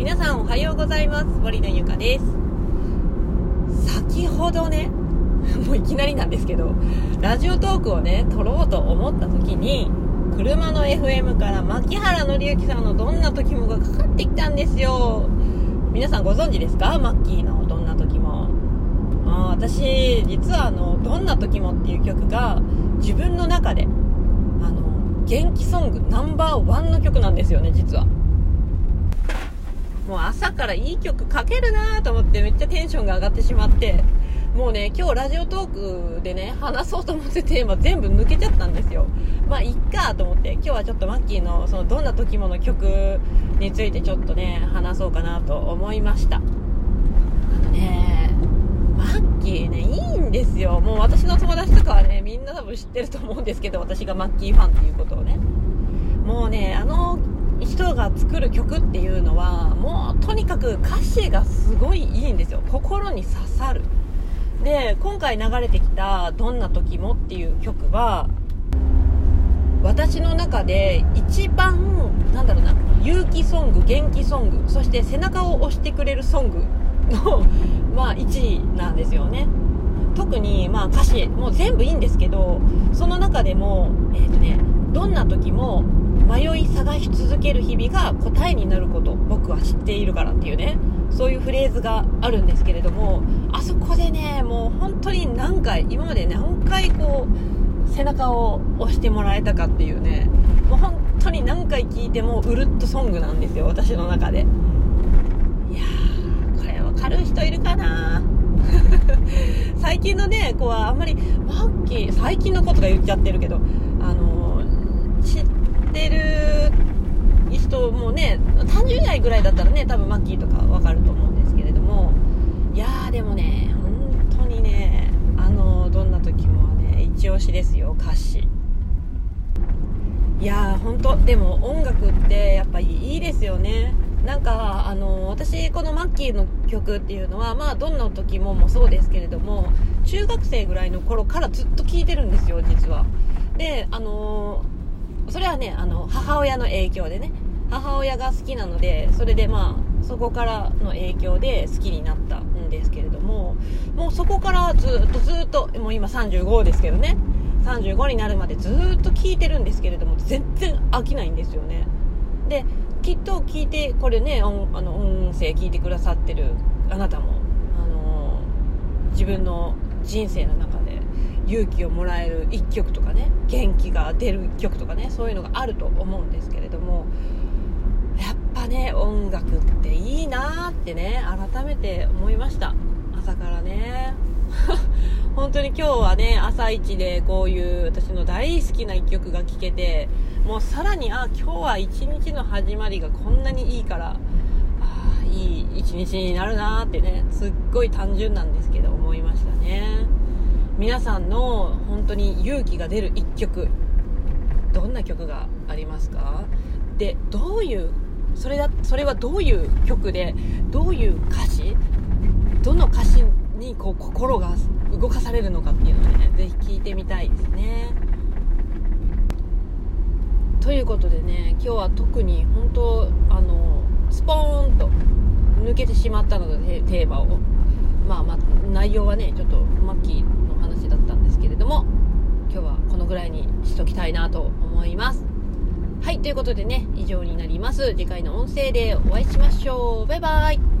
皆さんおはようございます。森のゆかです。先ほどね もういきなりなんですけどラジオトークをね撮ろうと思った時に車の FM から牧原紀之さんのどんな時もがかかってきたんですよ。皆さんご存知ですか？マッキーのどんな時も。あ私実はあのどんな時もっていう曲が自分の中であの元気ソングナンバーワンの曲なんですよね実は。もう朝からいい曲かけるなと思ってめっちゃテンションが上がってしまってもうね今日ラジオトークでね話そうと思ってテーマ全部抜けちゃったんですよ。まあいっかと思って今日はちょっとマッキーのそのどんな時もの曲についてちょっとね話そうかなと思いました。あのねマッキーねいいんですよ。もう私の友達とかはねみんな多分知ってると思うんですけど私がマッキーファンっていうことをね。もうねあの人が作る曲っていうのはく歌詞がすごいいいんですよ。心に刺さる。で今回流れてきた「どんな時も」っていう曲は私の中で一番なんだろうな勇気ソング元気ソングそして背中を押してくれるソングの まあ1位なんですよね。特にまあ歌詞もう全部いいんですけどその中でもえっ、ー、とねどんな時も迷い探し続ける日々が答えになること僕は知っているからっていうね。そういうフレーズがあるんですけれどもあそこでねもう本当に何回今まで何回こう背中を押してもらえたかっていうねもう本当に何回聴いてもうるっとソングなんですよ私の中で。いやーこれ分かる人いるかな？最近のね子はあんまりマッキー最近の子とか言っちゃってるけどあの知ってる人もね30代ぐらいだったらね多分マッキーとかわかると思うんですけれどもいやーでもね本当にねあのどんな時もね一押しですよ歌詞。いやー本当でも音楽ってやっぱりいいですよね。なんかあの私このマッキーの曲っていうのはまあどんな時ももそうですけれども中学生ぐらいの頃からずっと聴いてるんですよ実は。であのそれはねあの母親の影響でね。母親が好きなのでそれでまあそこからの影響で好きになったんですけれどももうそこからずっとずっともう今35ですけどね。35になるまでずっと聞いてるんですけれども全然飽きないんですよね。できっと聞いてこれね音あの音声聞いてくださってるあなたもあの自分の人生の中で勇気をもらえる一曲とかね元気が出る曲とかねそういうのがあると思うんですけれどもやっぱね音楽っていいなーってね改めて思いました。朝からね。本当に今日はね朝一でこういう私の大好きな一曲が聴けてもうさらにあ今日は一日の始まりがこんなにいいからあいい一日になるなーってねすっごい単純なんですけど思いましたね。皆さんの本当に勇気が出る一曲。どんな曲がありますか？でどういうそれだそれはどういう曲でどういう歌詞？どの歌詞にこう心が動かされるのかっていうのをねぜひ聞いてみたいですね。ということでね今日は特に本当あのスポーンと抜けてしまったのでテーマを。まあまあ内容はねちょっとマッキーの話だったんですけれども今日はこのぐらいにしときたいなと思います。はいということでね以上になります。次回の音声でお会いしましょう。バイバイ。